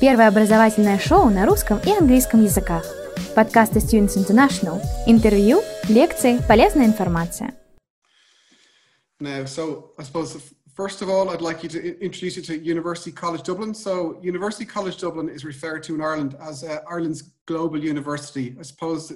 Первое образовательное шоу на русском и английском языках. Подкасты Students International. Интервью, лекции, полезная информация. Now, so I suppose first of all, I'd like you to introduce you to University College Dublin. So, University College Dublin is referred to in Ireland as uh, Ireland's global university. I suppose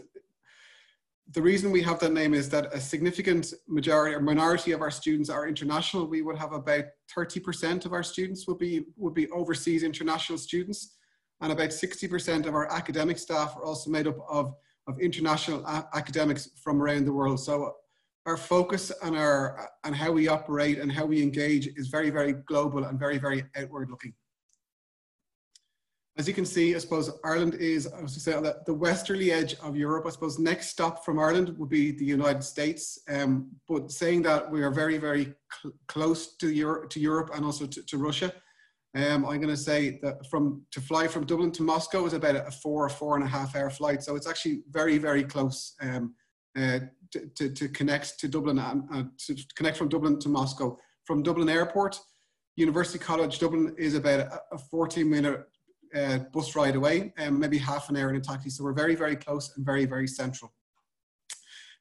the reason we have that name is that a significant majority or minority of our students are international. We would have about 30% of our students would be, would be overseas international students. And about 60% of our academic staff are also made up of, of international academics from around the world. So our focus and our and how we operate and how we engage is very, very global and very, very outward looking. As you can see, I suppose Ireland is, I was to say, the, westerly edge of Europe. I suppose next stop from Ireland would be the United States. Um, but saying that we are very, very cl close to Europe, to Europe and also to, to Russia. Um, I'm going to say that from to fly from Dublin to Moscow is about a four or four and a half hour flight. So it's actually very, very close um, uh, to, to, to, connect to Dublin and uh, to connect from Dublin to Moscow. From Dublin Airport, University College Dublin is about a, a 14 minute uh, bus ride away, um, maybe half an hour in a taxi. So we're very, very close and very, very central.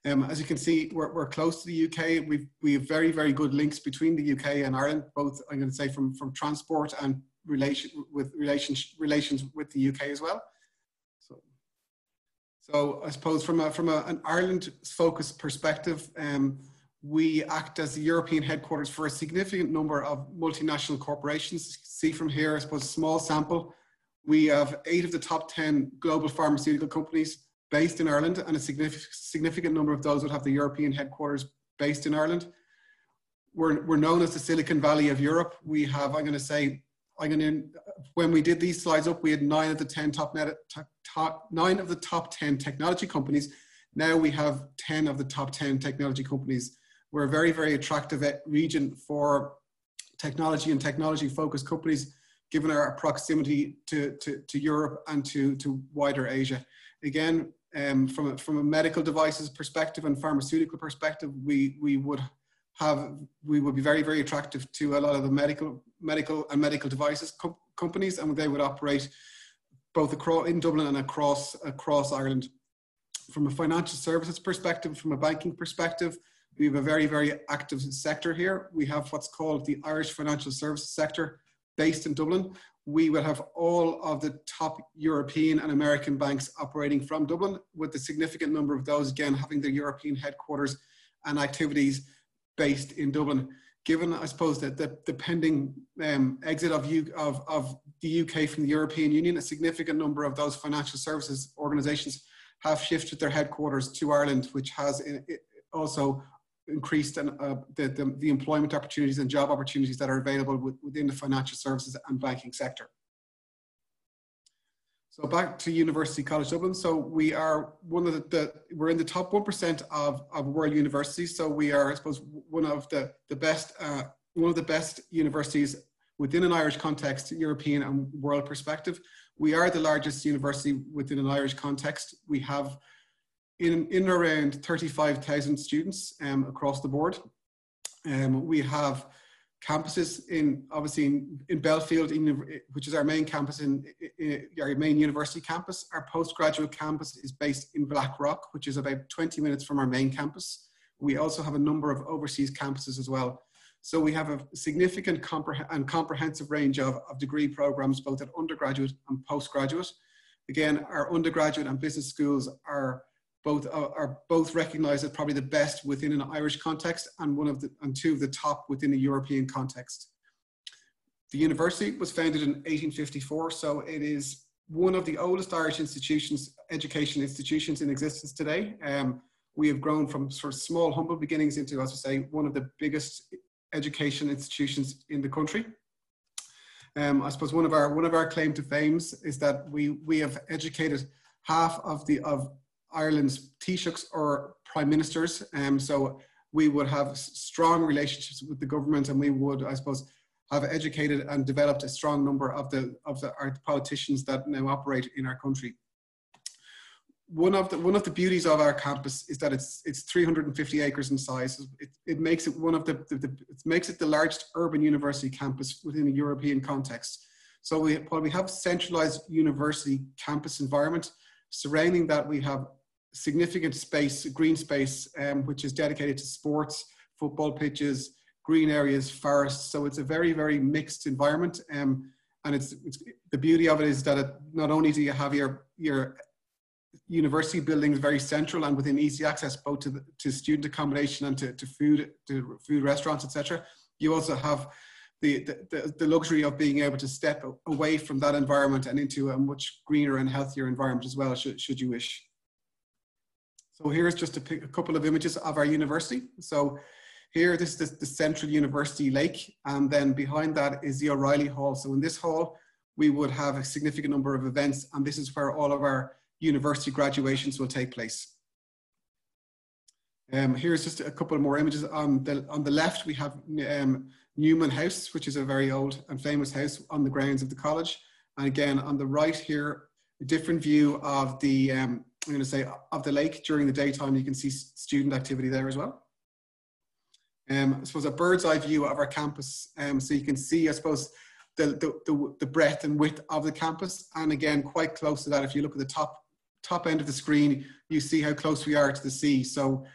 Um, as you can see, we're, we're close to the UK. We've, we have very, very good links between the UK and Ireland, both I'm going to say from, from transport and relation with relations, relations with the UK as well. So, so I suppose from, a, from a, an Ireland focused perspective, um, we act as the European headquarters for a significant number of multinational corporations. See from here, I suppose, a small sample we have eight of the top 10 global pharmaceutical companies based in Ireland, and a significant, number of those would have the European headquarters based in Ireland. We're, we're known as the Silicon Valley of Europe. We have, I'm going to say, I'm going to, when we did these slides up, we had nine of the 10 top, net, top, nine of the top 10 technology companies. Now we have 10 of the top 10 technology companies. We're a very, very attractive region for technology and technology focused companies given our proximity to, to, to Europe and to, to wider Asia. Again, um, from, a, from a medical devices perspective and pharmaceutical perspective, we, we would have, we would be very, very attractive to a lot of the medical, medical and medical devices co companies and they would operate both across, in Dublin and across, across Ireland. From a financial services perspective, from a banking perspective, we have a very, very active sector here. We have what's called the Irish financial services sector, based in Dublin. We will have all of the top European and American banks operating from Dublin, with a significant number of those, again, having their European headquarters and activities based in Dublin. Given, I suppose, that the, the pending um, exit of, U, of, of the UK from the European Union, a significant number of those financial services organisations have shifted their headquarters to Ireland, which has also increased uh, the, the, the, employment opportunities and job opportunities that are available with, within the financial services and banking sector. So back to University College Dublin. So we are one of the, the we're in the top 1% of, of world universities. So we are, I suppose, one of the, the best, uh, one of the best universities within an Irish context, European and world perspective. We are the largest university within an Irish context. We have in, in around 35,000 students um, across the board. Um, we have campuses in obviously in, in Belfield, in, which is our main campus in, in, our main university campus. Our postgraduate campus is based in Blackrock, which is about 20 minutes from our main campus. We also have a number of overseas campuses as well. So we have a significant compreh and comprehensive range of, of degree programs, both at undergraduate and postgraduate. Again, our undergraduate and business schools are both are, are both recognized as probably the best within an Irish context and one of the and two of the top within a European context. The university was founded in 1854, so it is one of the oldest Irish institutions, education institutions in existence today. Um, we have grown from sort of small, humble beginnings into, as I say, one of the biggest education institutions in the country. Um, I suppose one of our one of our claim to fames is that we we have educated half of the of Ireland's Taoiseachs or prime ministers. Um, so we would have strong relationships with the government and we would, I suppose, have educated and developed a strong number of the of the our politicians that now operate in our country. One of the one of the beauties of our campus is that it's it's 350 acres in size. It, it makes it one of the, the, the it makes it the largest urban university campus within a European context. So we, while we have centralized university campus environment, surrounding that we have significant space, green space, um, which is dedicated to sports, football pitches, green areas, forests. So it's a very, very mixed environment. Um, and it's, it's the beauty of it is that it, not only do you have your, your university buildings very central and within easy access both to, the, to student accommodation and to, to food, to food restaurants, etc. You also have the, the, the luxury of being able to step away from that environment and into a much greener and healthier environment as well, should, should you wish. So here's just a, a couple of images of our university. So here, this is the Central University Lake, and then behind that is the O'Reilly Hall. So in this hall, we would have a significant number of events, and this is where all of our university graduations will take place. Um, here's just a couple more images. On the, on the left, we have um, Newman House, which is a very old and famous house on the grounds of the college. And again, on the right here, a different view of the, um, I'm going to say, of the lake during the daytime. You can see student activity there as well. Um, I suppose a bird's eye view of our campus. Um, so you can see, I suppose, the, the, the, the breadth and width of the campus. And again, quite close to that, if you look at the top top end of the screen, you see how close we are to the sea. So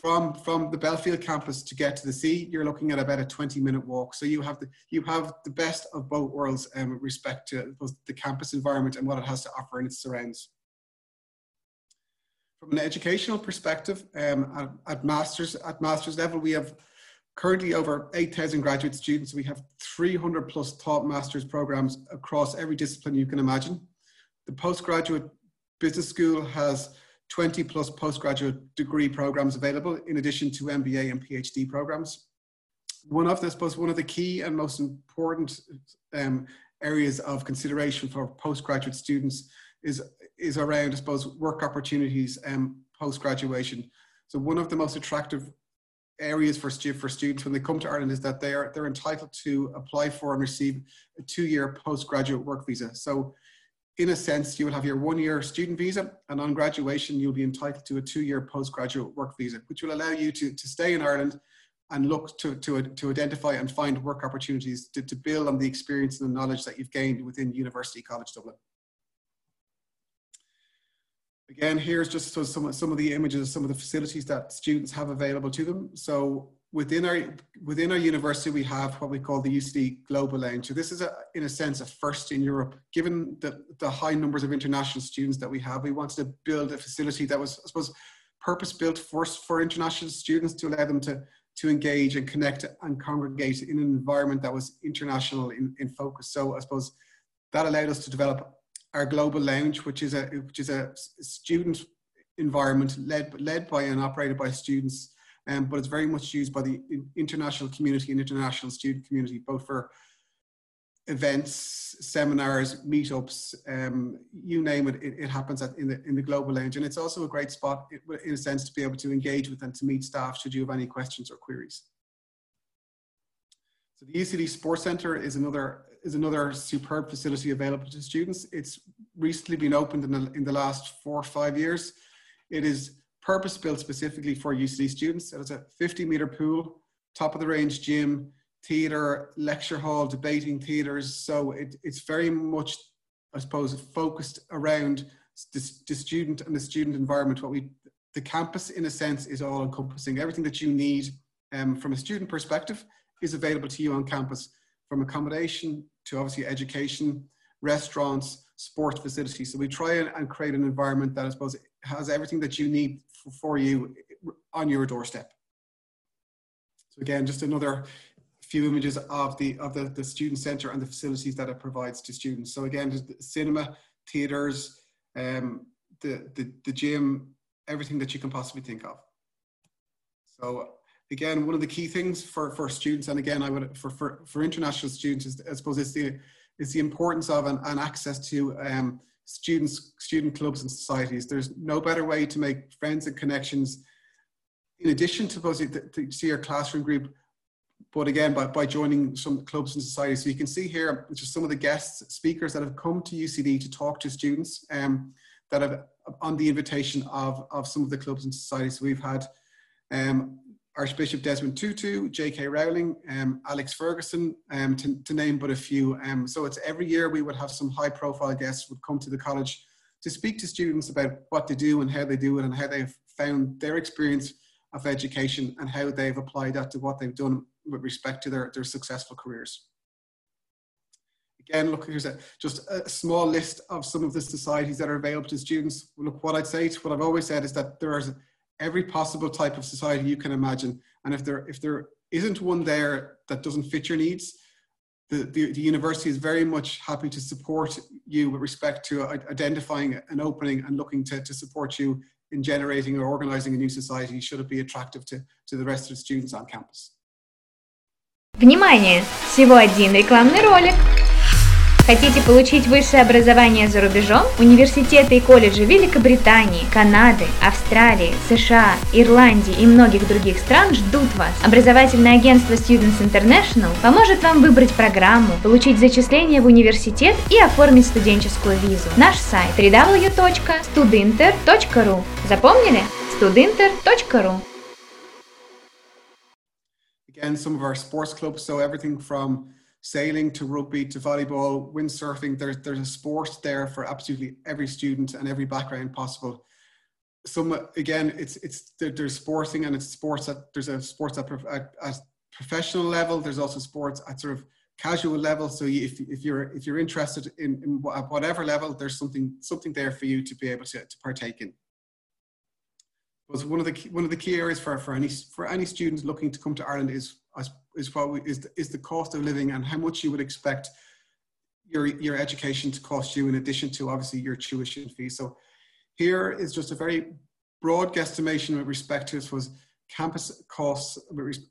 from, from the Belfield campus to get to the sea, you're looking at about a 20 minute walk. So you have the, you have the best of both worlds um, with respect to the campus environment and what it has to offer in its surrounds. From an educational perspective, um, at, at, masters, at master's level, we have currently over 8,000 graduate students. We have 300 plus top master's programs across every discipline you can imagine. The postgraduate Business School has 20 plus postgraduate degree programs available in addition to MBA and PhD programs. One of the, I suppose, one of the key and most important um, areas of consideration for postgraduate students is, is around, I suppose, work opportunities um, post-graduation. So one of the most attractive areas for, stu for students when they come to Ireland is that they are, they're entitled to apply for and receive a two-year postgraduate work visa. So in a sense, you will have your one year student visa, and on graduation, you'll be entitled to a two year postgraduate work visa, which will allow you to, to stay in Ireland and look to, to, to identify and find work opportunities to, to build on the experience and the knowledge that you've gained within University College Dublin. Again, here's just so some, some of the images, of some of the facilities that students have available to them. So within our within our university we have what we call the UCD Global Lounge. So this is a, in a sense a first in Europe. Given the, the high numbers of international students that we have, we wanted to build a facility that was, I suppose, purpose built first for international students to allow them to to engage and connect and congregate in an environment that was international in, in focus. So I suppose that allowed us to develop our global lounge, which is a which is a student environment led led by and operated by students um, but it's very much used by the international community and international student community, both for events, seminars, meetups, um, you name it, it, it happens at, in, the, in the global lounge. And it's also a great spot, in a sense, to be able to engage with and to meet staff should you have any questions or queries. So the UCD Sports Centre is another is another superb facility available to students. It's recently been opened in the, in the last four or five years. It is purpose built specifically for UCD students. It has a 50 meter pool, top of the range gym, theatre, lecture hall, debating theatres. So it, it's very much, I suppose, focused around the, the student and the student environment. What we, the campus, in a sense, is all encompassing. Everything that you need um, from a student perspective is available to you on campus, from accommodation to obviously education, restaurants, sports facilities. So we try and, create an environment that I suppose has everything that you need for you on your doorstep. So again, just another few images of the of the, the student center and the facilities that it provides to students. So again, the cinema, theaters, um, the, the the gym, everything that you can possibly think of. So again, one of the key things for for students, and again, I would for for, for international students, is I suppose is the is the importance of and, and access to um, students, student clubs and societies. There's no better way to make friends and connections in addition to, to see your classroom group, but again, by, by joining some clubs and societies. So you can see here, is some of the guests, speakers that have come to UCD to talk to students um, that have on the invitation of, of some of the clubs and societies we've had. Um, Archbishop Desmond Tutu, J.K. Rowling, um, Alex Ferguson, um, to, to, name but a few. Um, so it's every year we would have some high profile guests would come to the college to speak to students about what they do and how they do it and how they've found their experience of education and how they've applied that to what they've done with respect to their, their successful careers. Again, look, here's a, just a small list of some of the societies that are available to students. Look, what I'd say, to what I've always said is that there is every possible type of society you can imagine. And if there, if there isn't one there that doesn't fit your needs, the, the, the, university is very much happy to support you with respect to identifying an opening and looking to, to support you in generating or organizing a new society should it be attractive to, to the rest of the students on campus. Внимание! Всего один рекламный ролик. Хотите получить высшее образование за рубежом? Университеты и колледжи Великобритании, Канады, Австралии, США, Ирландии и многих других стран ждут вас. Образовательное агентство Students International поможет вам выбрать программу, получить зачисление в университет и оформить студенческую визу. Наш сайт www.studinter.ru Запомнили? studinter.ru Again, some of our sports clubs, so everything from sailing to rugby to volleyball, windsurfing. There's there's a sport there for absolutely every student and every background possible. Some again, it's it's there's sporting and it's sports that there's a sports at, at, at professional level. There's also sports at sort of casual level. So if, if you're if you're interested in, in whatever level, there's something something there for you to be able to, to partake in. Was one of the key, one of the key areas for, for any for any students looking to come to Ireland is is we, is, the, is the cost of living and how much you would expect your, your education to cost you in addition to obviously your tuition fee. So here is just a very broad guesstimation with respect to, was campus costs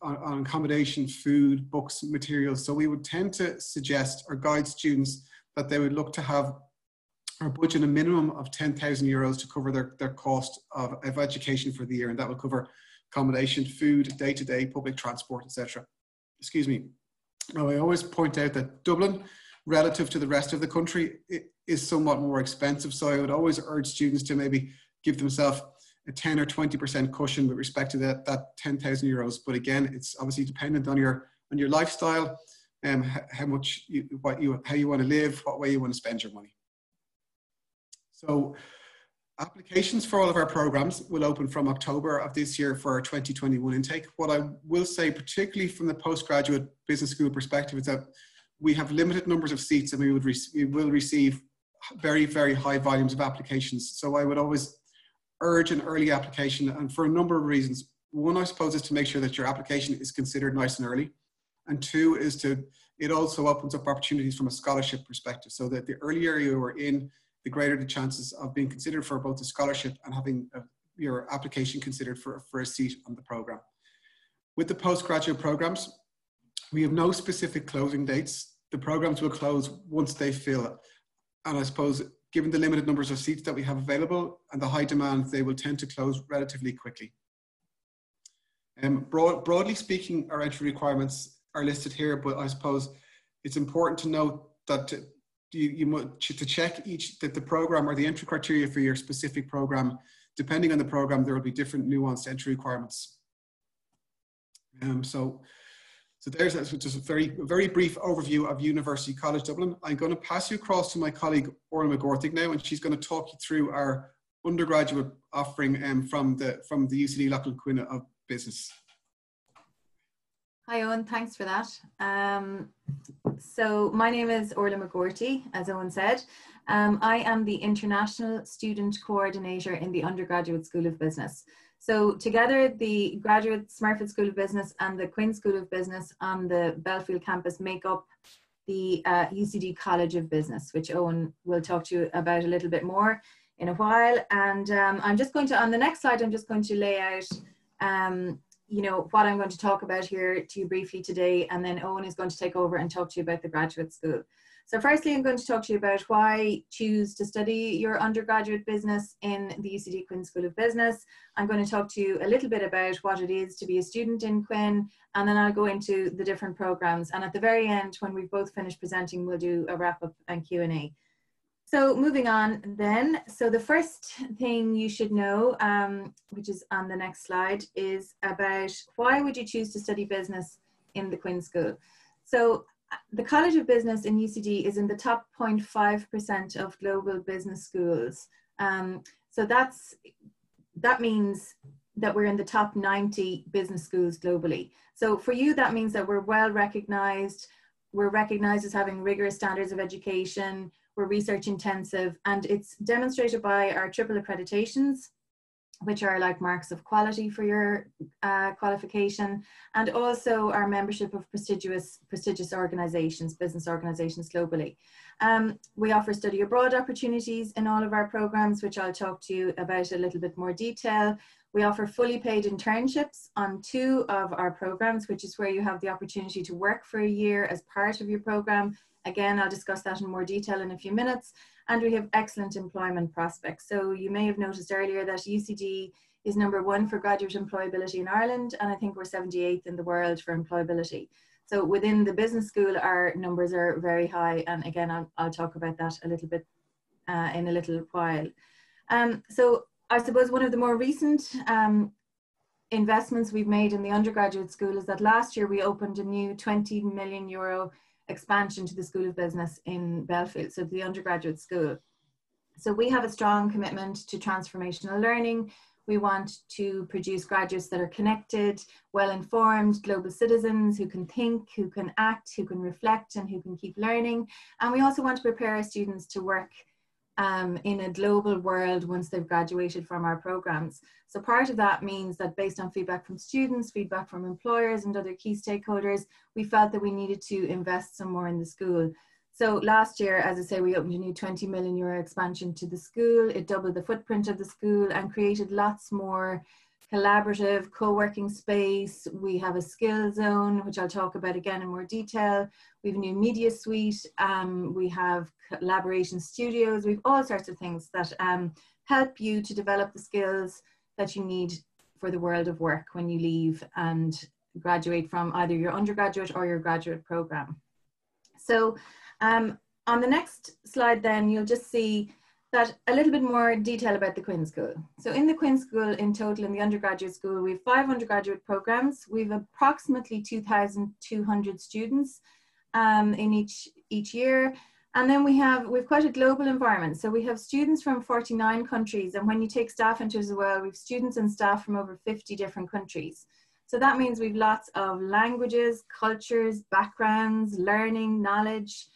on, on accommodation, food, books, materials. So we would tend to suggest or guide students that they would look to have or budget a minimum of 10,000 euros to cover their, their cost of, of education for the year. And that will cover accommodation, food, day-to-day, public transport, etc. Excuse me. Now, I always point out that Dublin, relative to the rest of the country, is somewhat more expensive. So I would always urge students to maybe give themselves a 10 or 20% cushion with respect to that, that 10,000 euros. But again, it's obviously dependent on your on your lifestyle and um, how much you, what you how you want to live, what way you want to spend your money. So Applications for all of our programs will open from October of this year for our 2021 intake. What I will say, particularly from the postgraduate business school perspective, is that we have limited numbers of seats and we, would we will receive very, very high volumes of applications. So I would always urge an early application and for a number of reasons. One, I suppose, is to make sure that your application is considered nice and early. And two is to, it also opens up opportunities from a scholarship perspective so that the earlier you are in the greater the chances of being considered for both a scholarship and having a, your application considered for, for a seat on the program. With the postgraduate programs, we have no specific closing dates. The programs will close once they fill. And I suppose, given the limited numbers of seats that we have available and the high demand, they will tend to close relatively quickly. Um, broad, broadly speaking, our entry requirements are listed here, but I suppose it's important to note that you, you to check each that the program or the entry criteria for your specific program depending on the program there will be different nuanced entry requirements um, so so there's just a very very brief overview of University College Dublin. I'm going to pass you across to my colleague Orla McGorty now, and she's going to talk you through our undergraduate offering um, from the from the UCD Lochlann Quinn of Business. Hi Owen, thanks for that. Um, so my name is Orla McGorty, as Owen said. Um, I am the International Student Coordinator in the Undergraduate School of Business. So together, the Graduate Smurfit School of Business and the Quinn School of Business on the Belfield campus make up the uh, UCD College of Business, which Owen will talk to you about a little bit more in a while. And um, I'm just going to, on the next slide, I'm just going to lay out um, you know what I'm going to talk about here to you briefly today, and then Owen is going to take over and talk to you about the graduate school. So firstly, I'm going to talk to you about why choose to study your undergraduate business in the UCD Quinn School of Business. I'm going to talk to you a little bit about what it is to be a student in Quinn, and then I'll go into the different programs. And at the very end, when we've both finished presenting, we'll do a wrap up and Q&A. So moving on then, so the first thing you should know, um, which is on the next slide, is about why would you choose to study business in the Quinn School? So the College of Business in UCD is in the top 0.5% of global business schools. Um, so that's that means that we're in the top 90 business schools globally. So for you, that means that we're well recognized. We're recognized as having rigorous standards of education. We're research intensive, and it's demonstrated by our triple accreditations, which are like marks of quality for your uh, qualification, and also our membership of prestigious prestigious organizations, business organizations globally. Um, we offer study abroad opportunities in all of our programs, which I'll talk to you about a little bit more detail. We offer fully paid internships on two of our programs, which is where you have the opportunity to work for a year as part of your program. Again, I'll discuss that in more detail in a few minutes. And we have excellent employment prospects. So you may have noticed earlier that UCD is number one for graduate employability in Ireland, and I think we're 78th in the world for employability. So within the business school, our numbers are very high. And again, I'll, I'll talk about that a little bit uh, in a little while. Um, so I suppose one of the more recent um, investments we've made in the undergraduate school is that last year we opened a new 20 million euro expansion to the School of Business in Belfield, so the undergraduate school. So we have a strong commitment to transformational learning. We want to produce graduates that are connected, well informed, global citizens who can think, who can act, who can reflect, and who can keep learning. And we also want to prepare our students to work um, in a global world once they've graduated from our programs. So part of that means that based on feedback from students, feedback from employers and other key stakeholders, we felt that we needed to invest some more in the school. So last year, as I say, we opened a new 20 million euro expansion to the school. It doubled the footprint of the school and created lots more collaborative co-working space. We have a skill zone, which I'll talk about again in more detail. We have a new media suite. Um, we have collaboration studios. We have all sorts of things that um, help you to develop the skills that you need for the world of work when you leave and graduate from either your undergraduate or your graduate program. So um, on the next slide then, you'll just see that a little bit more detail about the Quinn School. So in the Quinn School in total in the undergraduate school, we have five undergraduate programs. We have approximately 2,200 students um, in each, each year. And then we have, we've quite a global environment. So we have students from 49 countries. And when you take staff into as well, we have students and staff from over 50 different countries. So that means we've lots of languages, cultures, backgrounds, learning, knowledge,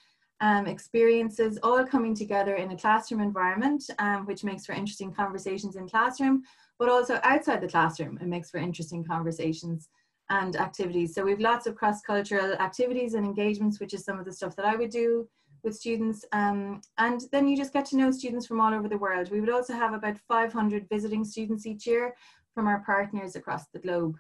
um, experiences all coming together in a classroom environment, um, which makes for interesting conversations in classroom, but also outside the classroom, it makes for interesting conversations and activities. So we've lots of cross-cultural activities and engagements, which is some of the stuff that I would do with students. Um, and then you just get to know students from all over the world. We would also have about 500 visiting students each year from our partners across the globe.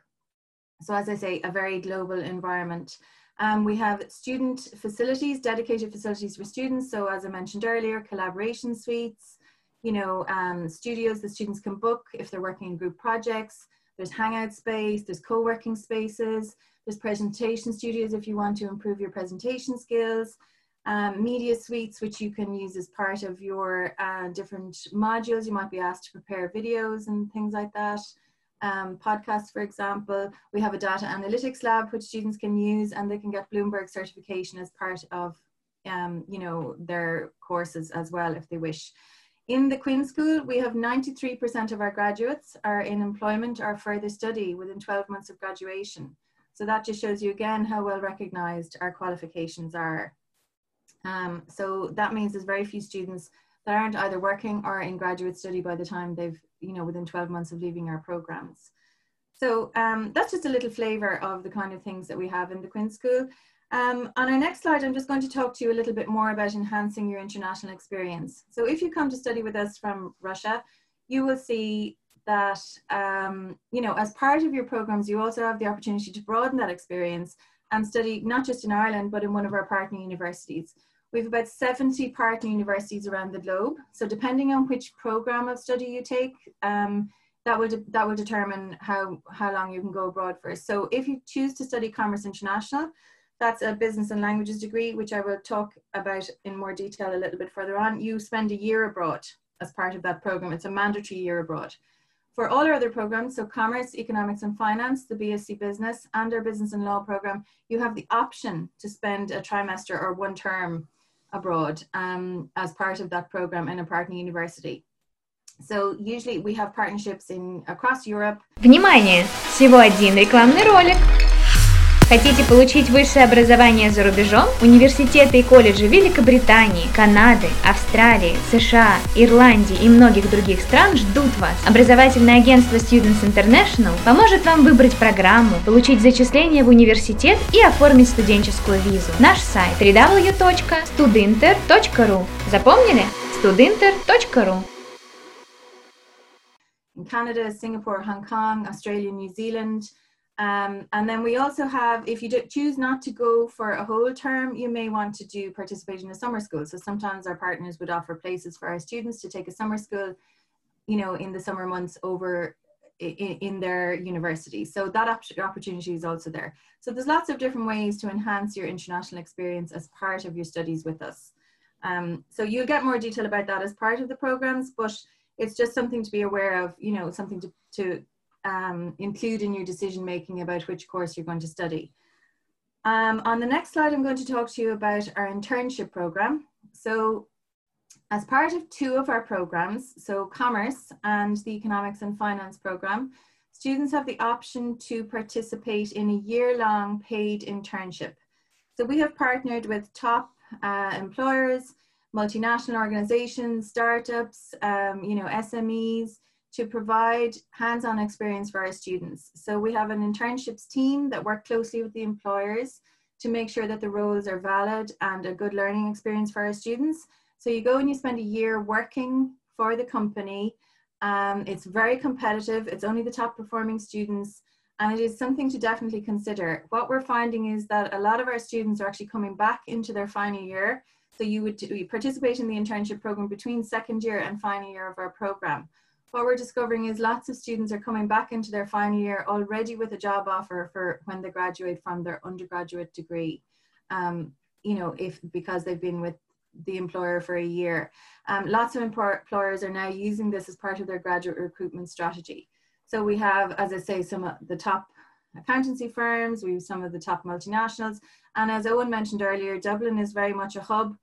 So as I say, a very global environment. Um, we have student facilities, dedicated facilities for students. So as I mentioned earlier, collaboration suites, you know, um, studios that students can book if they're working in group projects. There's hangout space, there's co-working spaces, there's presentation studios if you want to improve your presentation skills. Um, media suites, which you can use as part of your uh, different modules. You might be asked to prepare videos and things like that um, podcasts, for example. We have a data analytics lab which students can use and they can get Bloomberg certification as part of um, you know, their courses as well if they wish. In the Quinn School, we have 93% of our graduates are in employment or further study within 12 months of graduation. So that just shows you again how well recognized our qualifications are. Um, so that means there's very few students that aren't either working or in graduate study by the time they've you know, within 12 months of leaving our programs. So um, that's just a little flavor of the kind of things that we have in the Quinn School. Um, on our next slide, I'm just going to talk to you a little bit more about enhancing your international experience. So if you come to study with us from Russia, you will see that, um, you know, as part of your programs, you also have the opportunity to broaden that experience and study not just in Ireland, but in one of our partner universities. We have about 70 partner universities around the globe. So depending on which program of study you take, um, that will that will determine how how long you can go abroad for. So if you choose to study Commerce International, that's a business and languages degree, which I will talk about in more detail a little bit further on. You spend a year abroad as part of that program. It's a mandatory year abroad. For all our other programs, so commerce, economics and finance, the BSc business and our business and law program, you have the option to spend a trimester or one term abroad um, as part of that program in a partner university. So usually we have partnerships in across Europe. Внимание! Всего один рекламный ролик. Хотите получить высшее образование за рубежом? Университеты и колледжи Великобритании, Канады, Австралии, США, Ирландии и многих других стран ждут вас. Образовательное агентство Students International поможет вам выбрать программу, получить зачисление в университет и оформить студенческую визу. Наш сайт www.studinter.ru Запомнили? studinter.ru In Canada, Singapore, Hong Kong, Australia, New Zealand, Um, and then we also have, if you choose not to go for a whole term, you may want to do participate in a summer school. So sometimes our partners would offer places for our students to take a summer school, you know, in the summer months over in, in their university. So that opportunity is also there. So there's lots of different ways to enhance your international experience as part of your studies with us. Um, so you'll get more detail about that as part of the programs, but it's just something to be aware of, you know, something to, to um, include in your decision making about which course you're going to study. Um, on the next slide, I'm going to talk to you about our internship program. So as part of two of our programs, so commerce and the economics and finance program, students have the option to participate in a year-long paid internship. So we have partnered with top uh, employers, multinational organizations, startups, um, you know, SMEs, to provide hands-on experience for our students. So we have an internships team that work closely with the employers to make sure that the roles are valid and a good learning experience for our students. So you go and you spend a year working for the company. Um, it's very competitive. It's only the top performing students and it is something to definitely consider. What we're finding is that a lot of our students are actually coming back into their final year. So you would participate in the internship program between second year and final year of our program what we're discovering is lots of students are coming back into their final year already with a job offer for when they graduate from their undergraduate degree. Um, you know, if because they've been with the employer for a year. Um, lots of employers are now using this as part of their graduate recruitment strategy. So we have, as I say, some of the top accountancy firms, we have some of the top multinationals. And as Owen mentioned earlier, Dublin is very much a hub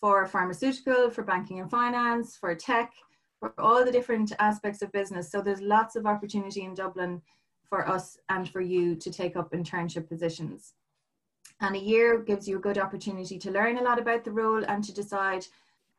for pharmaceutical, for banking and finance, for tech, for all the different aspects of business. So there's lots of opportunity in Dublin for us and for you to take up internship positions. And a year gives you a good opportunity to learn a lot about the role and to decide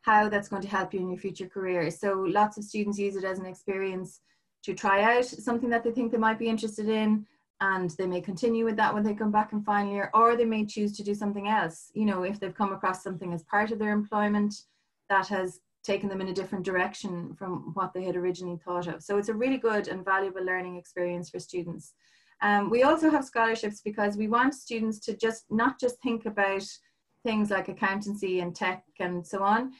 how that's going to help you in your future career. So lots of students use it as an experience to try out something that they think they might be interested in and they may continue with that when they come back in final year or they may choose to do something else you know if they've come across something as part of their employment that has taken them in a different direction from what they had originally thought of. So it's a really good and valuable learning experience for students. Um, we also have scholarships because we want students to just not just think about things like accountancy and tech and so on.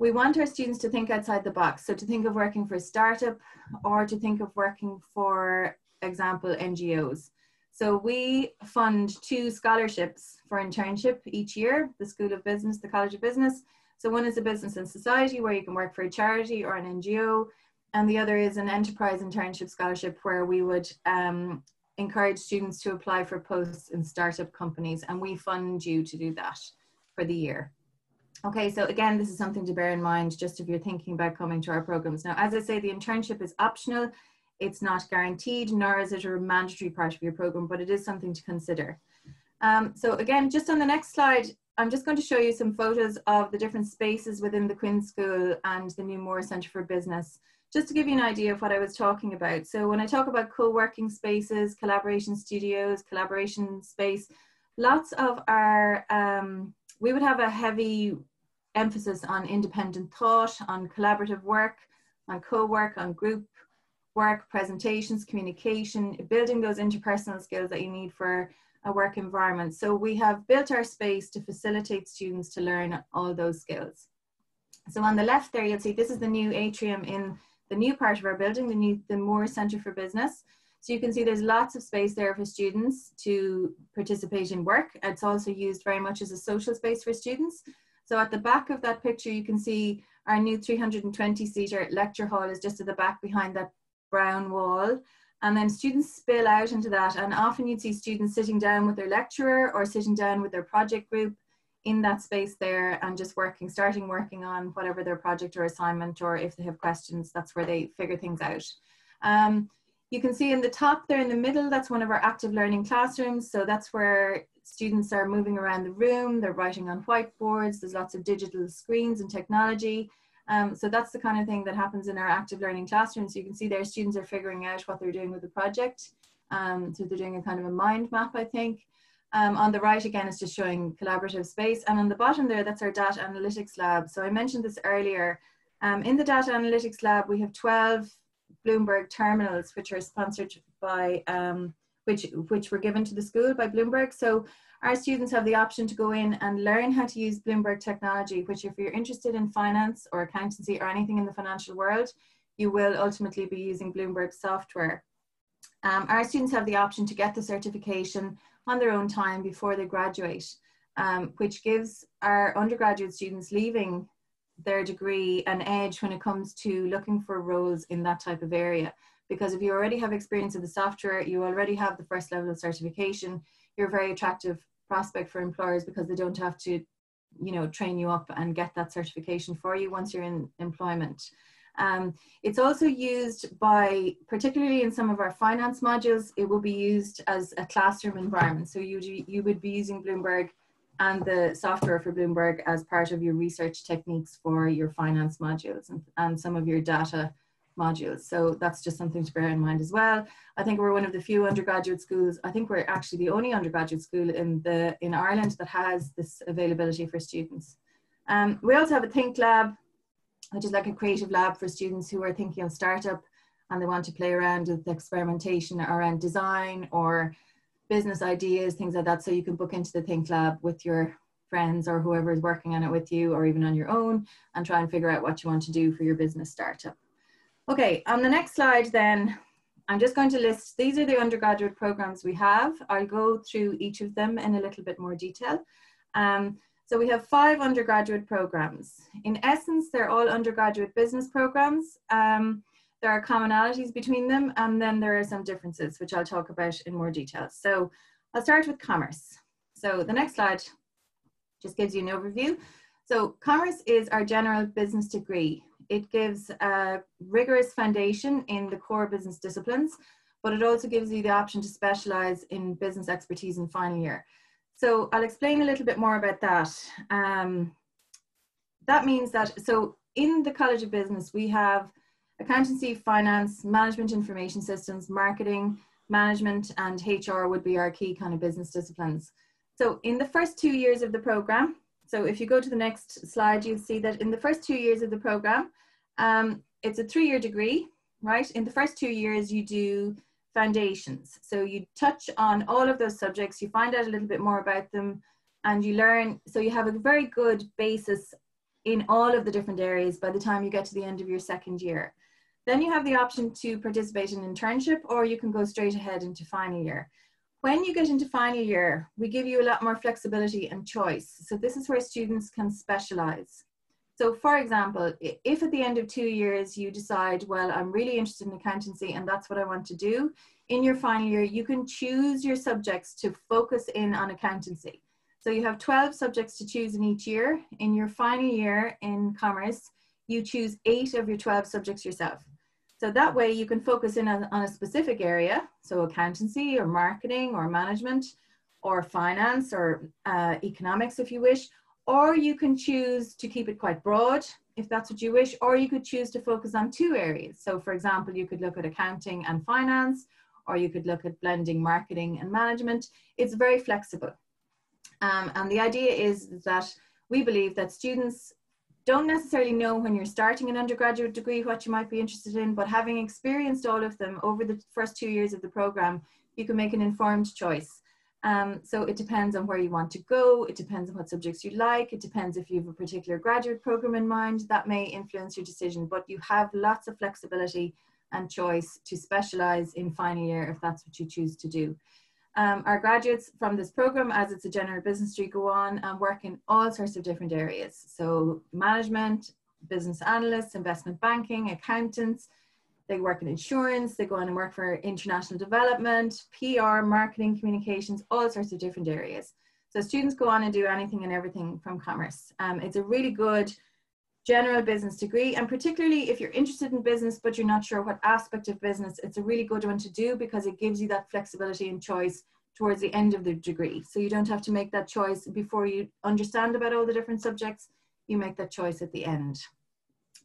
We want our students to think outside the box. So to think of working for a startup or to think of working for example, NGOs. So we fund two scholarships for internship each year, the School of Business, the College of Business, so one is a business and society where you can work for a charity or an NGO, and the other is an enterprise internship scholarship where we would um, encourage students to apply for posts in startup companies, and we fund you to do that for the year. Okay, so again, this is something to bear in mind just if you're thinking about coming to our programs. Now, as I say, the internship is optional. It's not guaranteed, nor is it a mandatory part of your program, but it is something to consider. Um, so again, just on the next slide, I'm just going to show you some photos of the different spaces within the Quinn School and the New Moore Centre for Business, just to give you an idea of what I was talking about. So when I talk about co-working spaces, collaboration studios, collaboration space, lots of our, um, we would have a heavy emphasis on independent thought, on collaborative work, on co-work, on group work, presentations, communication, building those interpersonal skills that you need for a work environment. So we have built our space to facilitate students to learn all those skills. So on the left there, you'll see this is the new atrium in the new part of our building, the new the Moore Centre for Business. So you can see there's lots of space there for students to participate in work. It's also used very much as a social space for students. So at the back of that picture, you can see our new 320 seater lecture hall is just at the back behind that brown wall. And then students spill out into that. And often you'd see students sitting down with their lecturer or sitting down with their project group in that space there and just working, starting working on whatever their project or assignment, or if they have questions, that's where they figure things out. Um, you can see in the top there in the middle, that's one of our active learning classrooms. So that's where students are moving around the room, they're writing on whiteboards, there's lots of digital screens and technology. Um, so that's the kind of thing that happens in our active learning classrooms. You can see there students are figuring out what they're doing with the project. Um, so they're doing a kind of a mind map, I think. Um, on the right again, it's just showing collaborative space. And on the bottom there, that's our data analytics lab. So I mentioned this earlier. Um, in the data analytics lab, we have 12 Bloomberg terminals, which are sponsored by, um, which, which were given to the school by Bloomberg. So our students have the option to go in and learn how to use Bloomberg technology, which if you're interested in finance or accountancy or anything in the financial world, you will ultimately be using Bloomberg software. Um, our students have the option to get the certification on their own time before they graduate, um, which gives our undergraduate students leaving their degree an edge when it comes to looking for roles in that type of area. Because if you already have experience in the software, you already have the first level of certification, you're a very attractive prospect for employers because they don't have to, you know, train you up and get that certification for you once you're in employment. Um, it's also used by, particularly in some of our finance modules, it will be used as a classroom environment. So you, you would be using Bloomberg and the software for Bloomberg as part of your research techniques for your finance modules and, and some of your data modules. So that's just something to bear in mind as well. I think we're one of the few undergraduate schools, I think we're actually the only undergraduate school in, the, in Ireland that has this availability for students. Um, we also have a Think Lab, which is like a creative lab for students who are thinking of startup and they want to play around with experimentation around design or business ideas, things like that. So you can book into the Think Lab with your friends or whoever is working on it with you or even on your own and try and figure out what you want to do for your business startup. Okay, on the next slide then, I'm just going to list, these are the undergraduate programs we have. I'll go through each of them in a little bit more detail. Um, so we have five undergraduate programs. In essence, they're all undergraduate business programs. Um, there are commonalities between them, and then there are some differences, which I'll talk about in more detail. So I'll start with commerce. So the next slide just gives you an overview. So commerce is our general business degree. It gives a rigorous foundation in the core business disciplines, but it also gives you the option to specialize in business expertise in final year. So I'll explain a little bit more about that. Um, that means that, so in the College of Business, we have accountancy, finance, management information systems, marketing, management, and HR would be our key kind of business disciplines. So in the first two years of the program, so if you go to the next slide, you'll see that in the first two years of the program, um, it's a three-year degree, right? In the first two years, you do foundations. So you touch on all of those subjects, you find out a little bit more about them, and you learn. So you have a very good basis in all of the different areas by the time you get to the end of your second year. Then you have the option to participate in internship or you can go straight ahead into final year. When you get into final year, we give you a lot more flexibility and choice. So this is where students can specialize. So for example, if at the end of two years you decide, well, I'm really interested in accountancy and that's what I want to do, in your final year, you can choose your subjects to focus in on accountancy. So you have 12 subjects to choose in each year. In your final year in commerce, you choose eight of your 12 subjects yourself. So that way you can focus in on, on a specific area, so accountancy or marketing or management or finance or uh, economics if you wish, or you can choose to keep it quite broad if that's what you wish, or you could choose to focus on two areas. So for example, you could look at accounting and finance, or you could look at blending marketing and management. It's very flexible. Um, and the idea is that we believe that students don't necessarily know when you're starting an undergraduate degree what you might be interested in, but having experienced all of them over the first two years of the program, you can make an informed choice. Um, so it depends on where you want to go. It depends on what subjects you like. It depends if you have a particular graduate program in mind that may influence your decision, but you have lots of flexibility and choice to specialize in final year if that's what you choose to do. Um, our graduates from this program, as it's a general business degree, go on and work in all sorts of different areas. So management, business analysts, investment banking, accountants, they work in insurance, they go on and work for international development, PR, marketing, communications, all sorts of different areas. So students go on and do anything and everything from commerce. Um, it's a really good general business degree, and particularly if you're interested in business but you're not sure what aspect of business, it's a really good one to do because it gives you that flexibility and choice towards the end of the degree. So you don't have to make that choice before you understand about all the different subjects, you make that choice at the end.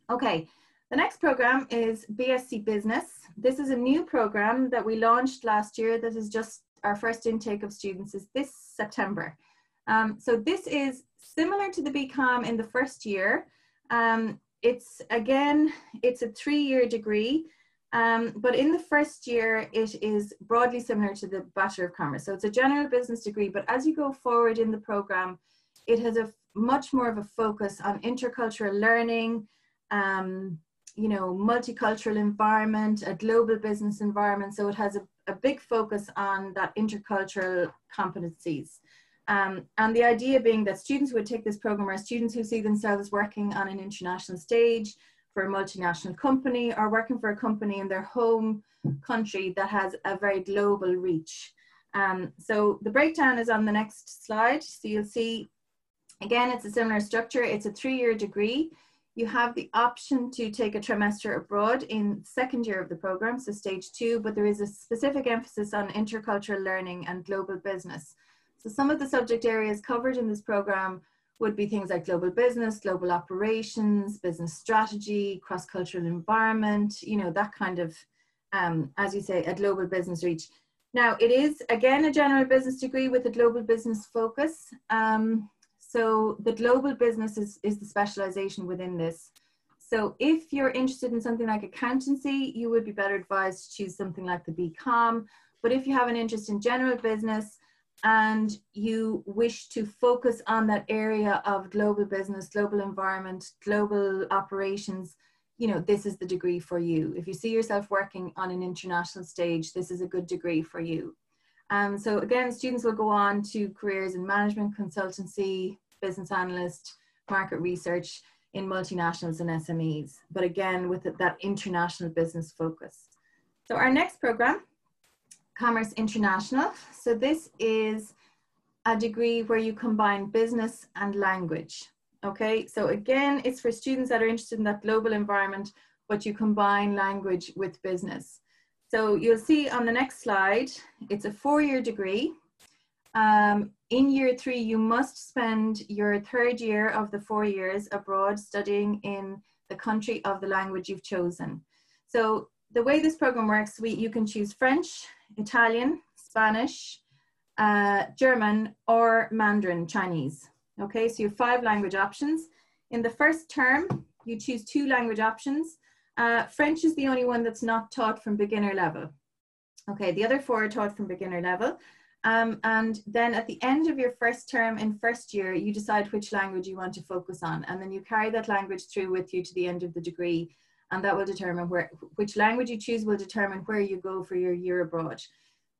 Okay, the next program is BSc Business. This is a new program that we launched last year This is just our first intake of students is this September. Um, so this is similar to the BCom in the first year. Um, it's again, it's a three-year degree, um, but in the first year, it is broadly similar to the Bachelor of Commerce. So it's a general business degree, but as you go forward in the program, it has a much more of a focus on intercultural learning, um, you know, multicultural environment, a global business environment. So it has a, a big focus on that intercultural competencies. Um, and the idea being that students who would take this program are students who see themselves working on an international stage for a multinational company or working for a company in their home country that has a very global reach. Um, so the breakdown is on the next slide. So you'll see, again, it's a similar structure. It's a three-year degree you have the option to take a trimester abroad in second year of the program, so stage two, but there is a specific emphasis on intercultural learning and global business. So some of the subject areas covered in this program would be things like global business, global operations, business strategy, cross-cultural environment, you know, that kind of, um, as you say, a global business reach. Now, it is, again, a general business degree with a global business focus. Um, so the global business is, is the specialization within this. So if you're interested in something like accountancy, you would be better advised to choose something like the BCom. But if you have an interest in general business and you wish to focus on that area of global business, global environment, global operations, you know, this is the degree for you. If you see yourself working on an international stage, this is a good degree for you. Um, so again, students will go on to careers in management, consultancy, business analyst, market research in multinationals and SMEs, but again, with that international business focus. So our next program, Commerce International. So this is a degree where you combine business and language. Okay, so again, it's for students that are interested in that global environment, but you combine language with business. So you'll see on the next slide, it's a four-year degree. Um, in year three, you must spend your third year of the four years abroad studying in the country of the language you've chosen. So the way this program works, we, you can choose French, Italian, Spanish, uh, German, or Mandarin Chinese. Okay, so you have five language options. In the first term, you choose two language options. Uh, French is the only one that's not taught from beginner level. Okay, the other four are taught from beginner level. Um, and then at the end of your first term in first year, you decide which language you want to focus on. And then you carry that language through with you to the end of the degree. And that will determine where, which language you choose will determine where you go for your year abroad.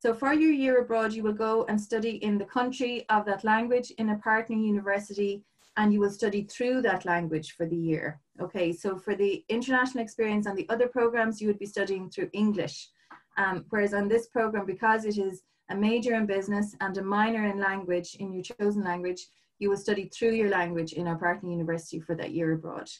So for your year abroad, you will go and study in the country of that language in a partner university, and you will study through that language for the year. Okay, so for the international experience and the other programs, you would be studying through English. Um, whereas on this program, because it is a major in business and a minor in language in your chosen language, you will study through your language in our partner university for that year abroad.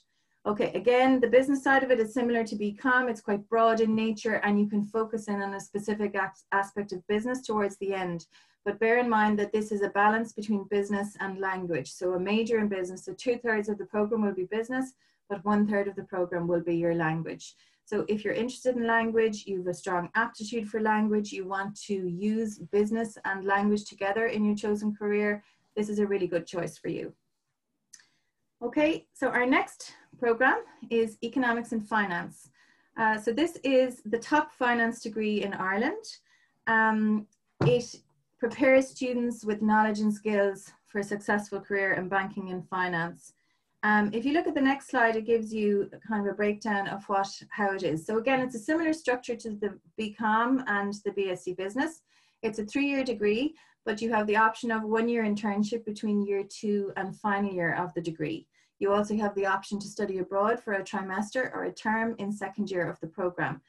Okay, again, the business side of it is similar to BCom. It's quite broad in nature and you can focus in on a specific aspect of business towards the end. But bear in mind that this is a balance between business and language. So a major in business, so two thirds of the program will be business, but one third of the program will be your language. So if you're interested in language, you have a strong aptitude for language, you want to use business and language together in your chosen career, this is a really good choice for you. Okay, so our next program is Economics and Finance. Uh, so this is the top finance degree in Ireland. Um, it prepares students with knowledge and skills for a successful career in banking and finance. Um, if you look at the next slide, it gives you kind of a breakdown of what how it is. So again, it's a similar structure to the BCom and the BSc Business. It's a three-year degree, but you have the option of one-year internship between year two and final year of the degree. You also have the option to study abroad for a trimester or a term in second year of the program.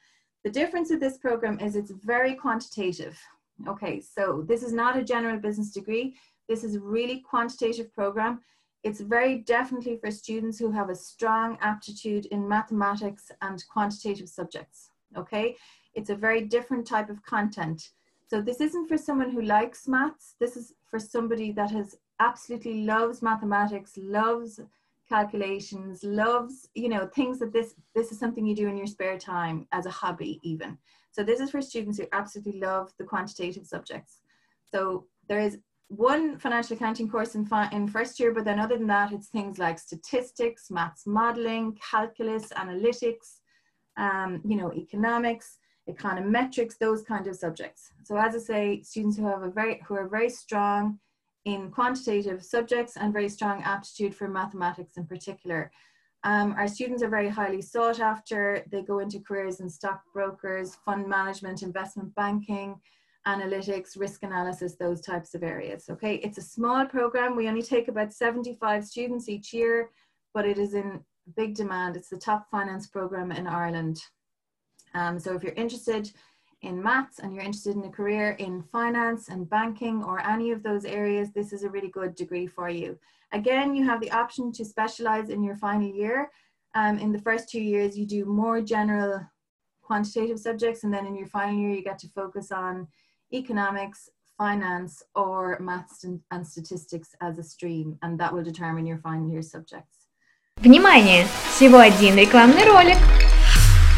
The difference with this program is it's very quantitative. Okay, so this is not a general business degree. This is a really quantitative program. It's very definitely for students who have a strong aptitude in mathematics and quantitative subjects. Okay, it's a very different type of content. So this isn't for someone who likes maths. This is for somebody that has absolutely loves mathematics, loves calculations, loves, you know, things that this this is something you do in your spare time as a hobby even. So this is for students who absolutely love the quantitative subjects. So there is one financial accounting course in, in first year, but then other than that, it's things like statistics, maths modeling, calculus, analytics, um, you know, economics, econometrics, those kind of subjects. So as I say, students who have a very who are very strong in quantitative subjects and very strong aptitude for mathematics in particular. Um, our students are very highly sought after. They go into careers in stockbrokers, fund management, investment banking, analytics, risk analysis, those types of areas. Okay, it's a small program. We only take about 75 students each year, but it is in big demand. It's the top finance program in Ireland. Um, so if you're interested in maths and you're interested in a career in finance and banking or any of those areas, this is a really good degree for you. Again, you have the option to specialize in your final year. Um, in the first two years, you do more general quantitative subjects, and then in your final year, you get to focus on economics, finance, or maths and, and statistics as a stream, and that will determine your final year subjects. Внимание! Всего один рекламный ролик.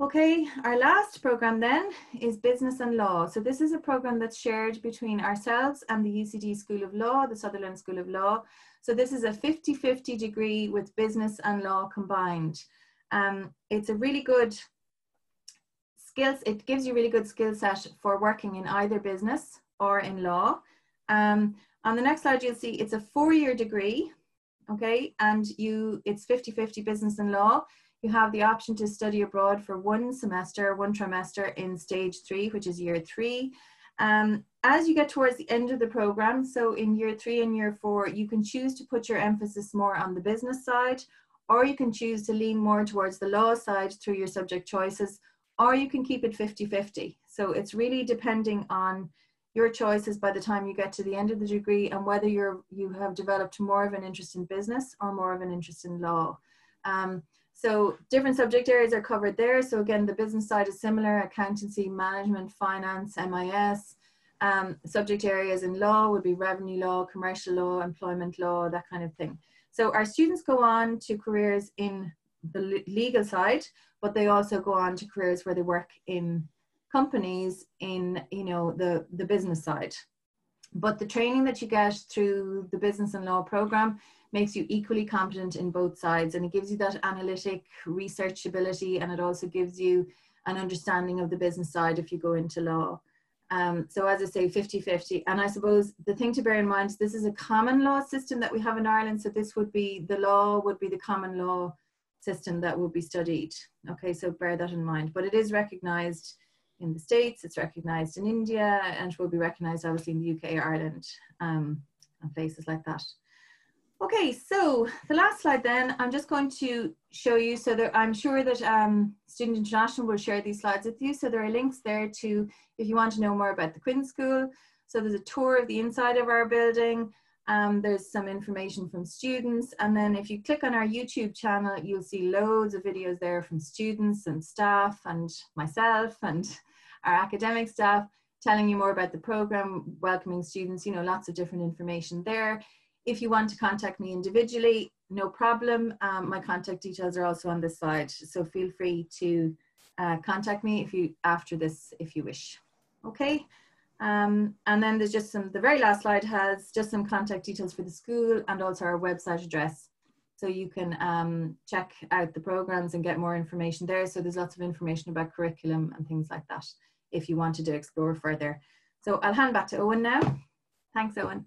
Okay, our last program then is Business and Law. So this is a program that's shared between ourselves and the UCD School of Law, the Sutherland School of Law. So this is a 50-50 degree with business and law combined. Um, it's a really good skills, it gives you really good skill set for working in either business or in law. Um, on the next slide, you'll see it's a four-year degree, okay, and you it's 50-50 business and law you have the option to study abroad for one semester, one trimester in stage three, which is year three. Um, as you get towards the end of the program, so in year three and year four, you can choose to put your emphasis more on the business side, or you can choose to lean more towards the law side through your subject choices, or you can keep it 50 50. So it's really depending on your choices by the time you get to the end of the degree and whether you're you have developed more of an interest in business or more of an interest in law. Um, so different subject areas are covered there. So again, the business side is similar, accountancy, management, finance, MIS. Um, subject areas in law would be revenue law, commercial law, employment law, that kind of thing. So our students go on to careers in the legal side, but they also go on to careers where they work in companies in you know the the business side. But the training that you get through the business and law program makes you equally competent in both sides and it gives you that analytic research ability and it also gives you an understanding of the business side if you go into law. Um, so as I say, 50-50. And I suppose the thing to bear in mind this is a common law system that we have in Ireland. So this would be, the law would be the common law system that would be studied. Okay, so bear that in mind. But it is recognised in the States, it's recognised in India, and will be recognised obviously in the UK, Ireland, um, and places like that. Okay, so the last slide then, I'm just going to show you so that I'm sure that um, Student International will share these slides with you. So there are links there to, if you want to know more about the Quinn School. So there's a tour of the inside of our building. Um, there's some information from students. And then if you click on our YouTube channel, you'll see loads of videos there from students and staff and myself and our academic staff telling you more about the program, welcoming students, you know, lots of different information there. If you want to contact me individually, no problem. Um, my contact details are also on this slide, so feel free to uh, contact me if you after this if you wish. Okay. Um, and then there's just some, the very last slide has just some contact details for the school and also our website address. So you can um, check out the programs and get more information there. So there's lots of information about curriculum and things like that if you wanted to explore further. So I'll hand back to Owen now. Thanks, Owen.